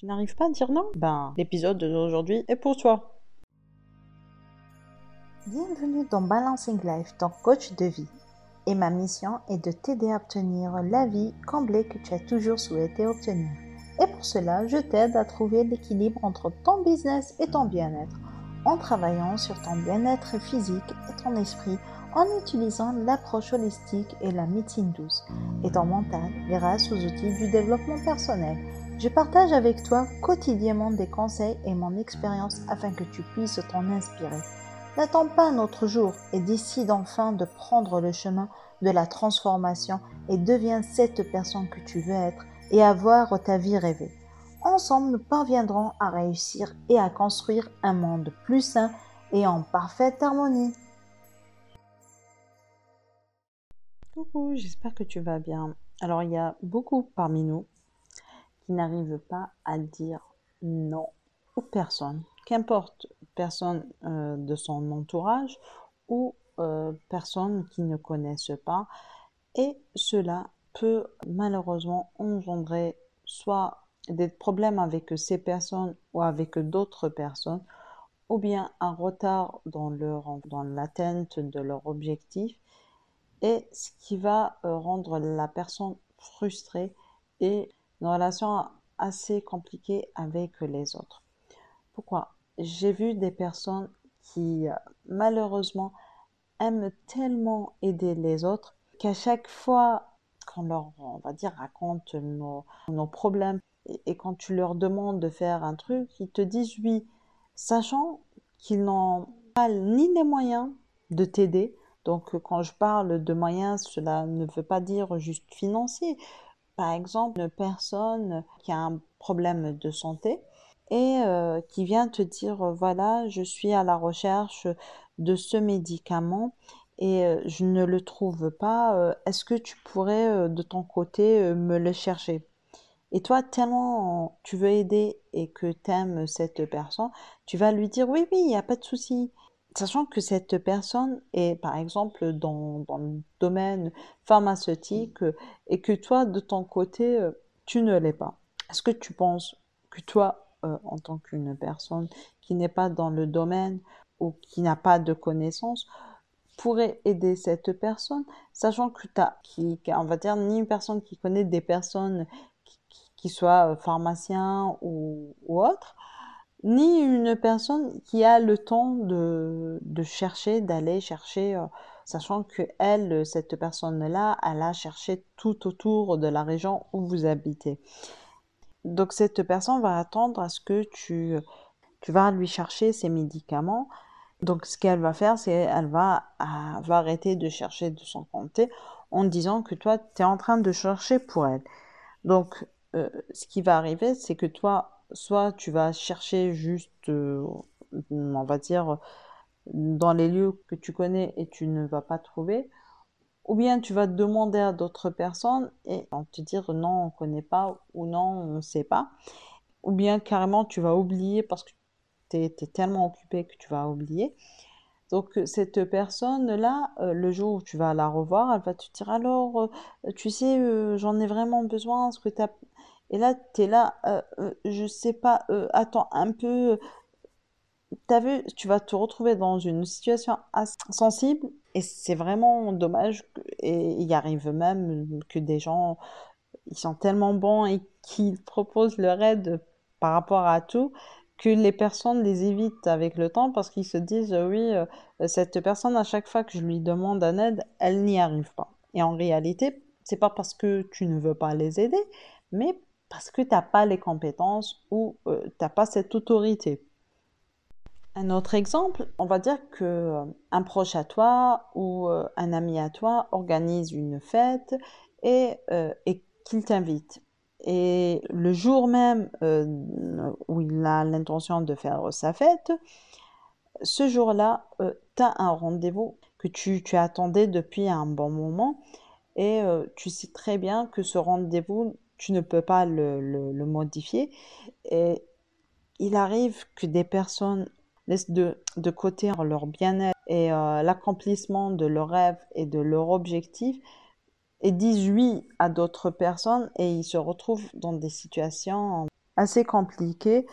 Tu n'arrives pas à dire non Ben, l'épisode d'aujourd'hui est pour toi. Bienvenue dans Balancing Life, ton coach de vie. Et ma mission est de t'aider à obtenir la vie comblée que tu as toujours souhaité obtenir. Et pour cela, je t'aide à trouver l'équilibre entre ton business et ton bien-être en travaillant sur ton bien-être physique et ton esprit en utilisant l'approche holistique et la médecine douce et ton mental grâce aux outils du développement personnel. Je partage avec toi quotidiennement des conseils et mon expérience afin que tu puisses t'en inspirer. N'attends pas un autre jour et décide enfin de prendre le chemin de la transformation et deviens cette personne que tu veux être et avoir ta vie rêvée. Ensemble, nous parviendrons à réussir et à construire un monde plus sain et en parfaite harmonie. Coucou, j'espère que tu vas bien. Alors, il y a beaucoup parmi nous qui n'arrivent pas à dire non aux personnes, qu'importe, personne euh, de son entourage ou euh, personne qui ne connaissent pas. Et cela peut malheureusement engendrer soit des problèmes avec ces personnes ou avec d'autres personnes, ou bien un retard dans, dans l'atteinte de leur objectif, et ce qui va euh, rendre la personne frustrée et une relation assez compliquée avec les autres. Pourquoi? J'ai vu des personnes qui euh, malheureusement aiment tellement aider les autres qu'à chaque fois qu'on leur, on va dire, raconte nos, nos problèmes et, quand tu leur demandes de faire un truc, ils te disent oui, sachant qu'ils n'ont pas ni les moyens de t'aider. Donc quand je parle de moyens, cela ne veut pas dire juste financier. Par exemple, une personne qui a un problème de santé et euh, qui vient te dire voilà, je suis à la recherche de ce médicament et euh, je ne le trouve pas. Euh, est-ce que tu pourrais de ton côté me le chercher? Et toi, tellement tu veux aider et que tu aimes cette personne, tu vas lui dire oui, oui, il n'y a pas de souci. Sachant que cette personne est, par exemple, dans, dans le domaine pharmaceutique et que toi, de ton côté, euh, tu ne l'es pas. Est-ce que tu penses que toi, euh, en tant qu'une personne qui n'est pas dans le domaine ou qui n'a pas de connaissances, pourrait aider cette personne, sachant que tu as, qui, on va dire, ni une personne qui connaît des personnes qui soit euh, pharmacien ou, autre, ni une personne qui a le temps de, de chercher, d'aller chercher, euh, sachant que elle, cette personne-là, elle a cherché tout autour de la région où vous habitez. Donc cette personne va attendre à ce que tu, tu vas lui chercher ses médicaments. Donc ce qu'elle va faire, c'est elle va, va arrêter de chercher de son côté en disant que toi, tu es en train de chercher pour elle. Donc euh, ce qui va arriver, c'est que toi, soit tu vas chercher juste, euh, on va dire, dans les lieux que tu connais et tu ne vas pas trouver, ou bien tu vas demander à d'autres personnes et vont te dire non, on ne connaît pas ou non, on ne sait pas, ou bien carrément tu vas oublier parce que tu es, tellement occupé que tu vas oublier. Donc cette personne-là, euh, le jour où tu vas la revoir, elle va te dire alors, tu sais, j'en ai vraiment besoin, ce que tu as et là, tu es là, euh, euh, je sais pas, euh, attends un peu. T'as vu, tu vas te retrouver dans une situation sensible et c'est vraiment dommage. Et il arrive même que des gens, ils sont tellement bons et qu'ils proposent leur aide par rapport à tout que les personnes les évitent avec le temps parce qu'ils se disent oui, cette personne, à chaque fois que je lui demande un aide, elle n'y arrive pas. Et en réalité, c'est pas parce que tu ne veux pas les aider, mais parce que tu n'as pas les compétences ou euh, tu n'as pas cette autorité. Un autre exemple, on va dire que euh, un proche à toi ou euh, un ami à toi organise une fête et, qu'il t'invite. Et le jour même où il a l'intention de faire sa fête, ce jour-là, tu as un rendez-vous que tu, tu attendais depuis un bon moment et tu sais très bien que ce rendez-vous tu ne peux pas le, modifier. Et il arrive que des personnes laissent de, côté leur bien-être et euh, l'accomplissement de leurs rêves et de leurs objectifs et disent oui à d'autres personnes et ils se retrouvent dans des situations assez compliqués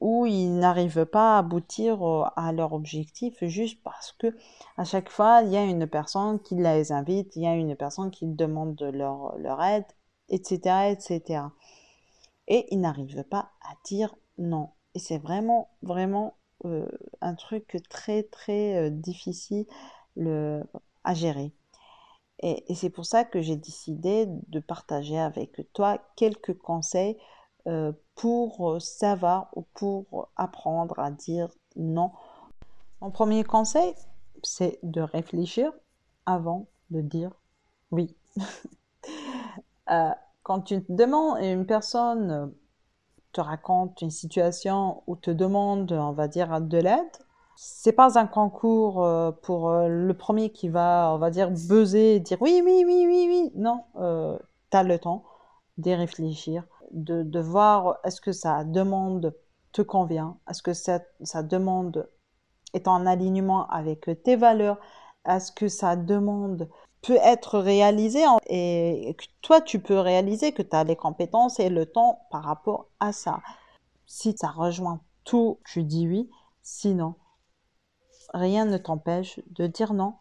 où ils n'arrivent pas à aboutir euh, à leur objectif juste parce que à chaque fois il y a une personne qui les invite, il y a une personne qui demande leur, leur aide, etc., etc. Et ils n'arrivent pas à dire non. Et c'est vraiment, vraiment euh, un truc très, très euh, difficile le, à gérer. Et, et c'est pour ça que j'ai décidé de partager avec toi quelques conseils euh, pour savoir ou pour apprendre à dire non. Mon premier conseil, c'est de réfléchir avant de dire oui. euh, quand tu demandes, une personne te raconte une situation ou te demande, on va dire, de l'aide, c'est pas un concours euh, pour euh, le premier qui va, on va dire, buzzer et dire oui, oui, oui, oui, oui. Non, euh, tu as le temps d'y réfléchir, de, de voir est-ce que sa demande te convient, est-ce que sa, sa demande est en alignement avec tes valeurs, est-ce que sa demande peut être réalisée et que toi tu peux réaliser que tu as les compétences et le temps par rapport à ça. Si ça rejoint tout, tu dis oui, sinon rien ne t'empêche de dire non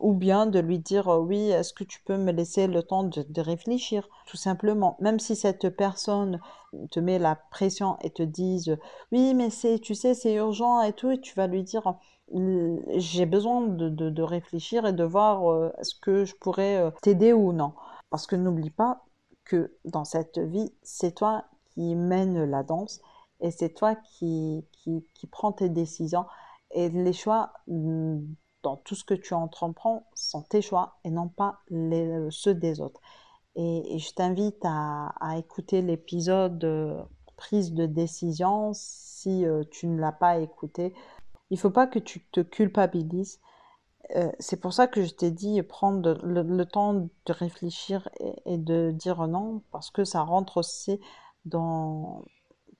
ou bien de lui dire euh, oui, est-ce que tu peux me laisser le temps de, réfléchir, tout simplement. Même si cette personne te met la pression et te dise oui, mais c'est, tu sais, c'est urgent et tout, et tu vas lui dire j'ai besoin de, de, réfléchir et de voir euh, est-ce que je pourrais euh, t'aider ou non. Parce que n'oublie pas que dans cette vie, c'est toi qui mène la danse et c'est toi qui, qui, qui prends tes décisions et les choix mm, dans tout ce que tu entreprends sont tes choix et non pas les, ceux des autres. Et, je t'invite à, écouter l'épisode euh, prise de décision si euh, tu ne l'as pas écouté. Il faut pas que tu te culpabilises. Euh, c'est pour ça que je t'ai dit prendre le, temps de réfléchir et, de dire non parce que ça rentre aussi dans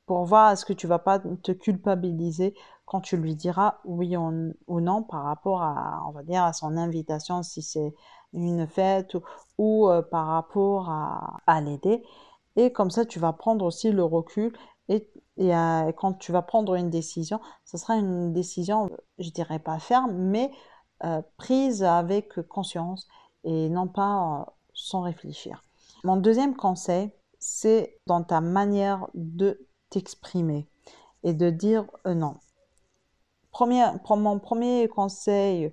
pour voir est-ce que tu vas pas te culpabiliser quand tu lui diras oui ou non par rapport à, on va dire, à son invitation, si c'est une fête ou, euh, par rapport à, l'aider. Et comme ça, tu vas prendre aussi le recul et, euh, quand tu vas prendre une décision, ce sera une décision, je dirais pas ferme, mais euh, prise avec conscience et non pas euh, sans réfléchir. Mon deuxième conseil, c'est dans ta manière de t'exprimer et de dire euh, non mon premier conseil,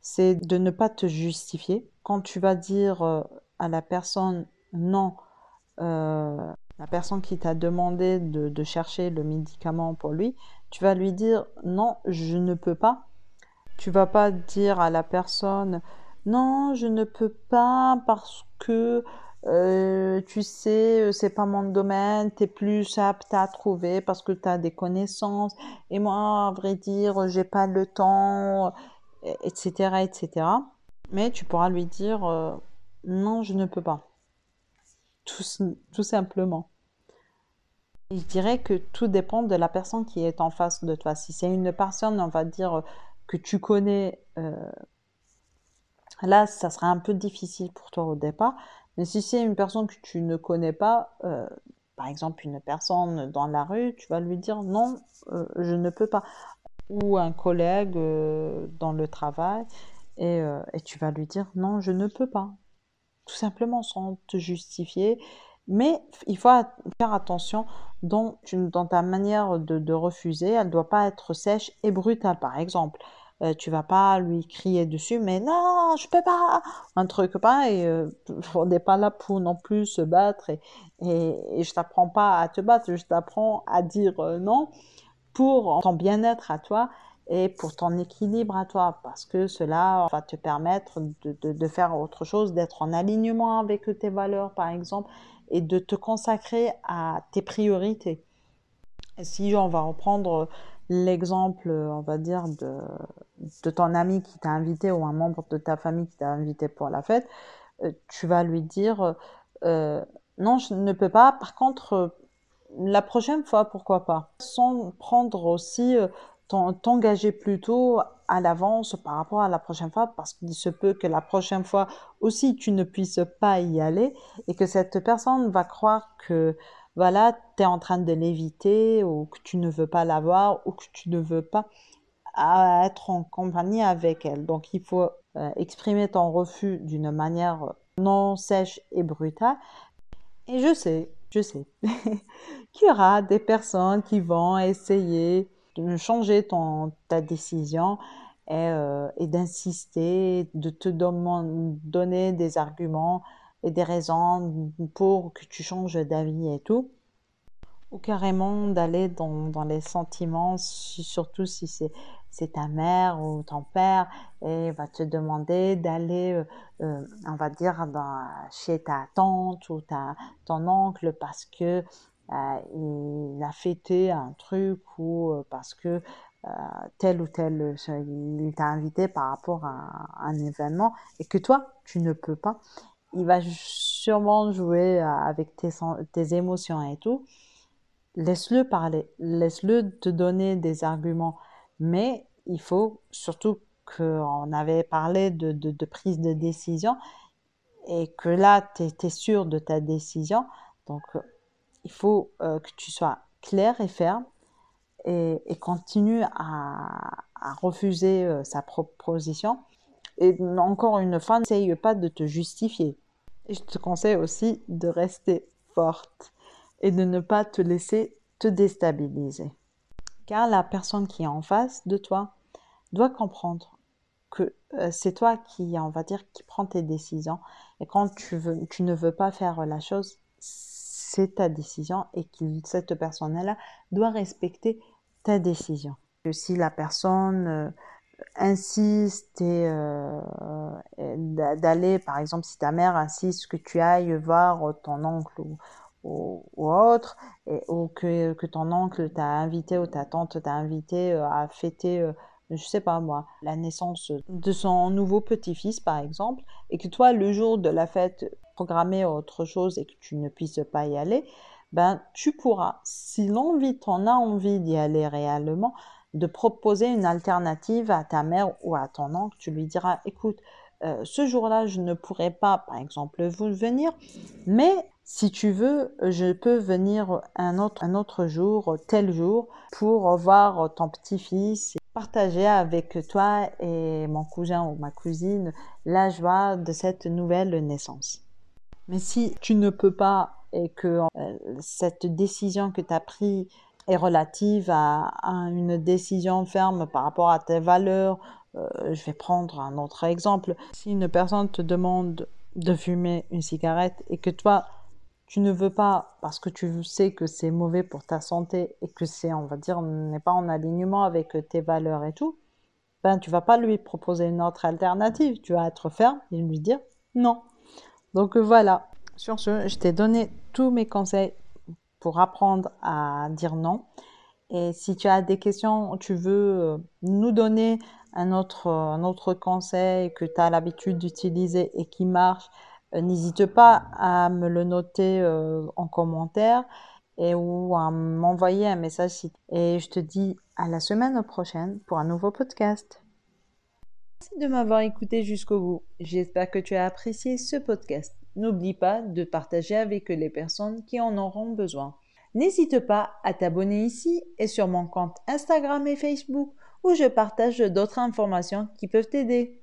c'est de ne pas te justifier. Quand tu vas dire euh, à la personne non, euh, la personne qui t'a demandé de, de, chercher le médicament pour lui, tu vas lui dire non, je ne peux pas. Tu vas pas dire à la personne non, je ne peux pas parce que euh, tu sais, euh, c'est pas mon domaine, tu es plus apte à trouver parce que tu as des connaissances. Et moi, à vrai dire, j'ai pas le temps, etc., etc. Mais tu pourras lui dire, euh, non, je ne peux pas. Tout, simplement. Je dirais que tout dépend de la personne qui est en face de toi. Si c'est une personne, on va dire, que tu connais, là, ça sera un peu difficile pour toi au départ. Mais si c'est une personne que tu ne connais pas, euh, par exemple une personne dans la rue, tu vas lui dire non, euh, je ne peux pas. Ou un collègue euh, dans le travail, et, tu vas lui dire non, je ne peux pas. Tout simplement sans te justifier. Mais il faut faire attention dans, dans ta manière de, de refuser. Elle ne doit pas être sèche et brutale, par exemple euh, tu vas pas lui crier dessus, mais non, je peux pas, un truc pas, et euh, on n'est pas là pour non plus se battre, et, et, et je t'apprends pas à te battre, je t'apprends à dire euh, non pour ton bien-être à toi et pour ton équilibre à toi, parce que cela va te permettre de, de, de faire autre chose, d'être en alignement avec tes valeurs, par exemple, et de te consacrer à tes priorités. Et si on va reprendre l'exemple, on va dire, de, de ton ami qui t'a invité ou un membre de ta famille qui t'a invité pour la fête, euh, tu vas lui dire euh, non, je ne peux pas. Par contre, euh, la prochaine fois, pourquoi pas? Sans prendre aussi euh, t'engager plutôt à l'avance par rapport à la prochaine fois parce qu'il se peut que la prochaine fois aussi tu ne puisses pas y aller et que cette personne va croire que voilà, tu es en train de l'éviter ou que tu ne veux pas l'avoir ou que tu ne veux pas être en compagnie avec elle. Donc il faut euh, exprimer ton refus d'une manière non sèche et brutale. Et je sais, je sais qu'il y aura des personnes qui vont essayer de changer ton, ta décision et, euh, et d'insister, de te donner des arguments et des raisons pour que tu changes d'avis et tout. Ou carrément d'aller dans, dans, les sentiments, surtout si c'est, c'est ta mère ou ton père, et va te demander d'aller, euh, euh, on va dire, chez ta tante ou ta, ton oncle parce que euh, il a fêté un truc ou parce que tel ou tel, il t'a invité par rapport à un événement et que toi, tu ne peux pas il va sûrement jouer euh, avec tes, tes émotions et tout. Laisse-le parler, laisse-le te donner des arguments. Mais il faut surtout qu'on avait parlé de, de, prise de décision et que là, tu es, sûr de ta décision. Donc, euh, il faut euh, que tu sois clair et ferme et, continue à, à refuser sa proposition. Et encore une fois, n'essaye pas de te justifier. Et je te conseille aussi de rester forte et de ne pas te laisser te déstabiliser. Car la personne qui est en face de toi doit comprendre que euh, c'est toi qui, on va dire, qui prend tes décisions. Et quand tu, veux, tu ne veux pas faire la chose, c'est ta décision et que cette personne-là doit respecter ta décision. Si la personne euh, insiste et, euh, d'aller, par exemple, si ta mère insiste que tu ailles voir ton oncle ou, ou, autre, et, ou que, que ton oncle t'a invité ou ta tante t'a invité euh, à fêter, euh, je sais pas moi, la naissance de son nouveau petit-fils, par exemple, et que toi, le jour de la fête, programmer autre chose et que tu ne puisses pas y aller, ben, tu pourras, si l'envie t'en a envie d'y aller réellement, de proposer une alternative à ta mère ou à ton oncle. Tu lui diras, écoute, euh, ce jour-là, je ne pourrai pas, par exemple, vous venir, mais si tu veux, je peux venir un autre, un autre jour, tel jour, pour voir ton petit-fils, partager avec toi et mon cousin ou ma cousine la joie de cette nouvelle naissance. Mais si tu ne peux pas et que euh, cette décision que tu as prise est relative à, une décision ferme par rapport à tes valeurs. Euh, je vais prendre un autre exemple. Si une personne te demande de fumer une cigarette et que toi, tu ne veux pas parce que tu sais que c'est mauvais pour ta santé et que c'est, on va dire, n'est pas en alignement avec tes valeurs et tout, ben tu vas pas lui proposer une autre alternative. Tu vas être ferme et lui dire non. Donc voilà. Sur ce, je t'ai donné tous mes conseils pour apprendre à dire non. Et si tu as des questions, tu veux euh, nous donner un autre, autre conseil que tu as l'habitude d'utiliser et qui marche, euh, n'hésite pas à me le noter euh, en commentaire et ou à m'envoyer un message. Et je te dis à la semaine prochaine pour un nouveau podcast. Merci de m'avoir écouté jusqu'au bout. J'espère que tu as apprécié ce podcast. N'oublie pas de partager avec les personnes qui en auront besoin. N'hésite pas à t'abonner ici et sur mon compte Instagram et Facebook où je partage d'autres informations qui peuvent t'aider.